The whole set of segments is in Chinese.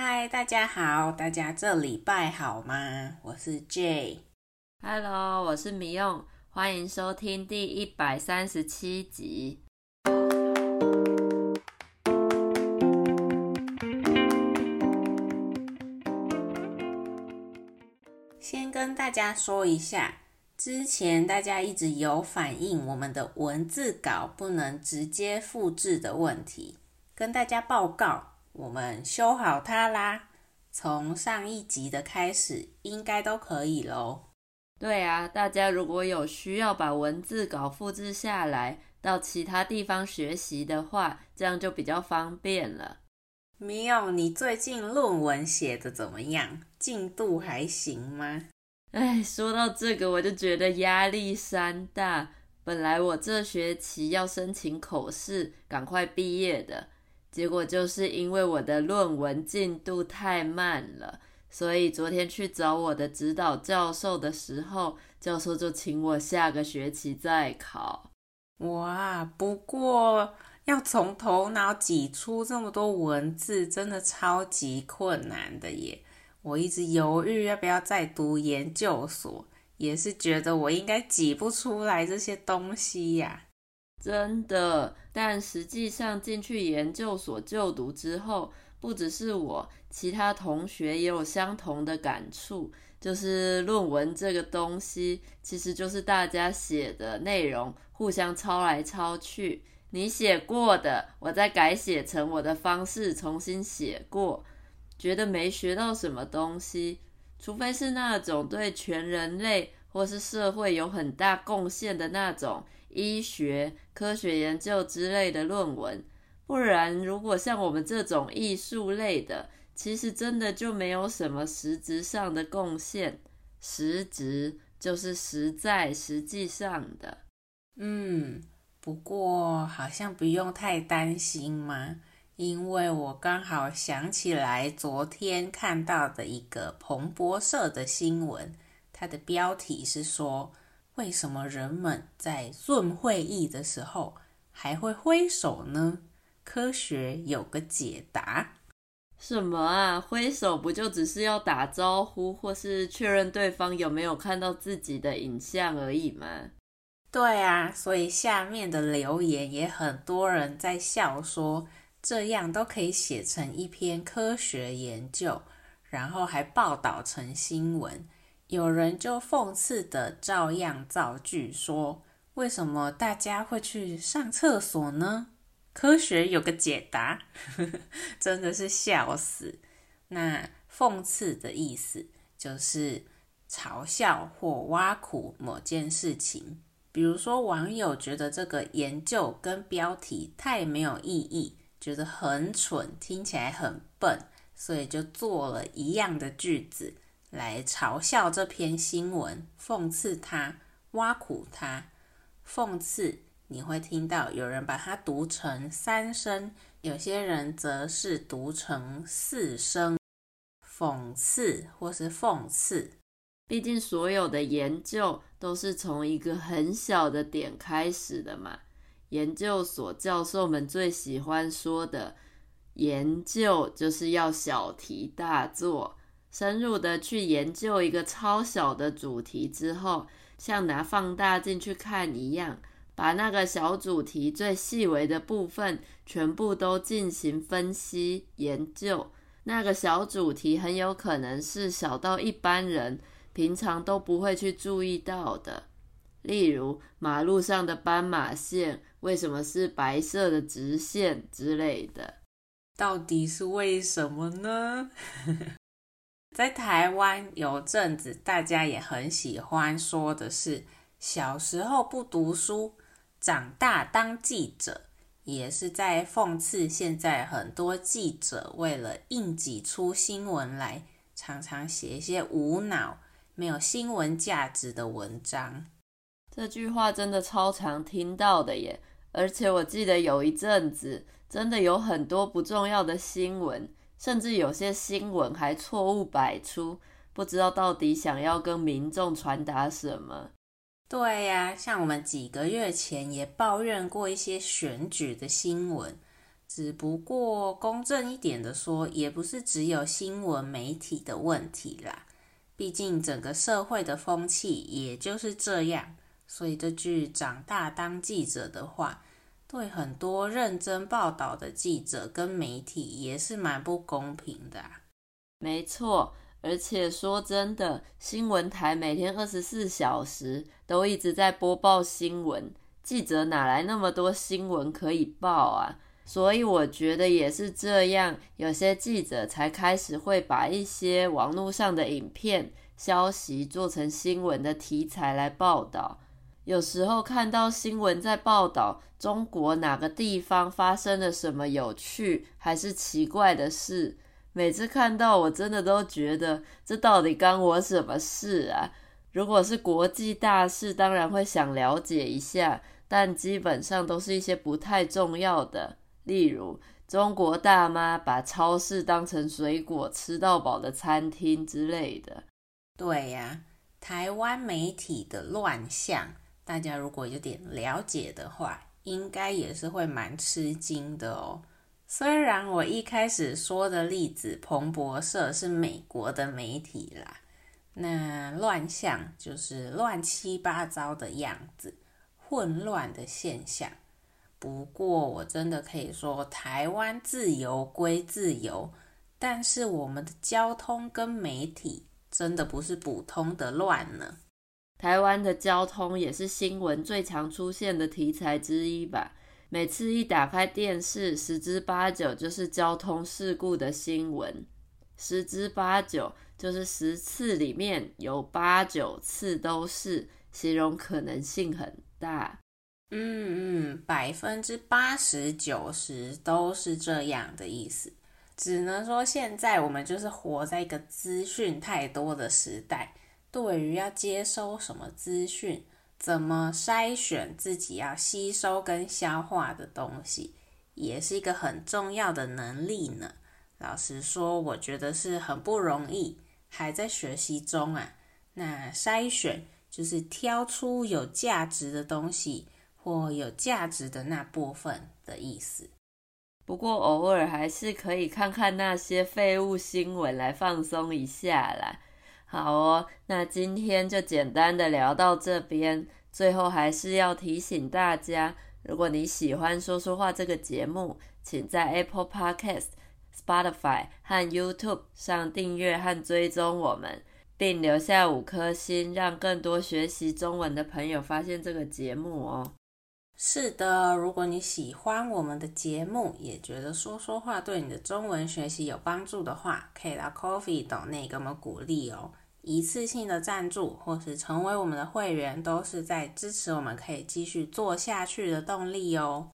嗨，大家好，大家这礼拜好吗？我是 Jay。Hello，我是米用，欢迎收听第一百三十七集。先跟大家说一下，之前大家一直有反映我们的文字稿不能直接复制的问题，跟大家报告。我们修好它啦，从上一集的开始应该都可以喽。对啊，大家如果有需要把文字稿复制下来到其他地方学习的话，这样就比较方便了。米友，你最近论文写得怎么样？进度还行吗？哎，说到这个，我就觉得压力山大。本来我这学期要申请口试，赶快毕业的。结果就是因为我的论文进度太慢了，所以昨天去找我的指导教授的时候，教授就请我下个学期再考。哇，不过要从头脑挤出这么多文字，真的超级困难的耶！我一直犹豫要不要再读研究所，也是觉得我应该挤不出来这些东西呀。真的，但实际上进去研究所就读之后，不只是我，其他同学也有相同的感触，就是论文这个东西，其实就是大家写的内容互相抄来抄去，你写过的，我再改写成我的方式重新写过，觉得没学到什么东西，除非是那种对全人类或是社会有很大贡献的那种。医学、科学研究之类的论文，不然如果像我们这种艺术类的，其实真的就没有什么实质上的贡献。实质就是实在、实际上的。嗯，不过好像不用太担心嘛，因为我刚好想起来昨天看到的一个彭博社的新闻，它的标题是说。为什么人们在 Zoom 会议的时候还会挥手呢？科学有个解答。什么啊？挥手不就只是要打招呼，或是确认对方有没有看到自己的影像而已吗？对啊，所以下面的留言也很多人在笑说，这样都可以写成一篇科学研究，然后还报道成新闻。有人就讽刺的照样造句说：“为什么大家会去上厕所呢？科学有个解答。”真的是笑死。那讽刺的意思就是嘲笑或挖苦某件事情。比如说，网友觉得这个研究跟标题太没有意义，觉得很蠢，听起来很笨，所以就做了一样的句子。来嘲笑这篇新闻，讽刺他，挖苦他。讽刺你会听到有人把它读成三声，有些人则是读成四声。讽刺或是讽刺，毕竟所有的研究都是从一个很小的点开始的嘛。研究所教授们最喜欢说的，研究就是要小题大做。深入的去研究一个超小的主题之后，像拿放大镜去看一样，把那个小主题最细微的部分全部都进行分析研究。那个小主题很有可能是小到一般人平常都不会去注意到的，例如马路上的斑马线为什么是白色的直线之类的。到底是为什么呢？在台湾有阵子，大家也很喜欢说的是小时候不读书，长大当记者，也是在讽刺现在很多记者为了硬挤出新闻来，常常写一些无脑、没有新闻价值的文章。这句话真的超常听到的耶，而且我记得有一阵子，真的有很多不重要的新闻。甚至有些新闻还错误百出，不知道到底想要跟民众传达什么。对呀，像我们几个月前也抱怨过一些选举的新闻，只不过公正一点的说，也不是只有新闻媒体的问题啦。毕竟整个社会的风气也就是这样，所以这句“长大当记者”的话，对很多认真报道的记者跟媒体也是蛮不公平的啊。没错，而且说真的，新闻台每天二十四小时都一直在播报新闻，记者哪来那么多新闻可以报啊？所以我觉得也是这样，有些记者才开始会把一些网络上的影片、消息做成新闻的题材来报道。有时候看到新闻在报道中国哪个地方发生了什么有趣还是奇怪的事，每次看到我真的都觉得这到底干我什么事啊？如果是国际大事，当然会想了解一下，但基本上都是一些不太重要的。例如，中国大妈把超市当成水果吃到饱的餐厅之类的。对呀，台湾媒体的乱象，大家如果有点了解的话，应该也是会蛮吃惊的哦。虽然我一开始说的例子，彭博社是美国的媒体啦，那乱象就是乱七八糟的样子，混乱的现象。不过，我真的可以说，台湾自由归自由，但是我们的交通跟媒体真的不是普通的乱呢。台湾的交通也是新闻最常出现的题材之一吧？每次一打开电视，十之八九就是交通事故的新闻，十之八九就是十次里面有八九次都是，形容可能性很大。嗯嗯，百分之八十九十都是这样的意思。只能说现在我们就是活在一个资讯太多的时代，对于要接收什么资讯，怎么筛选自己要吸收跟消化的东西，也是一个很重要的能力呢。老实说，我觉得是很不容易，还在学习中啊。那筛选就是挑出有价值的东西。或有价值的那部分的意思。不过偶尔还是可以看看那些废物新闻来放松一下啦。好哦，那今天就简单的聊到这边。最后还是要提醒大家，如果你喜欢说说话这个节目，请在 Apple Podcast、Spotify 和 YouTube 上订阅和追踪我们，并留下五颗星，让更多学习中文的朋友发现这个节目哦。是的，如果你喜欢我们的节目，也觉得说说话对你的中文学习有帮助的话，可以到 Ko-fi 斗内给我们鼓励哦。一次性的赞助或是成为我们的会员，都是在支持我们可以继续做下去的动力哦。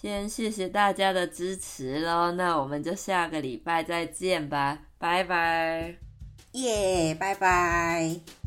先谢谢大家的支持喽，那我们就下个礼拜再见吧，拜拜。耶，拜拜。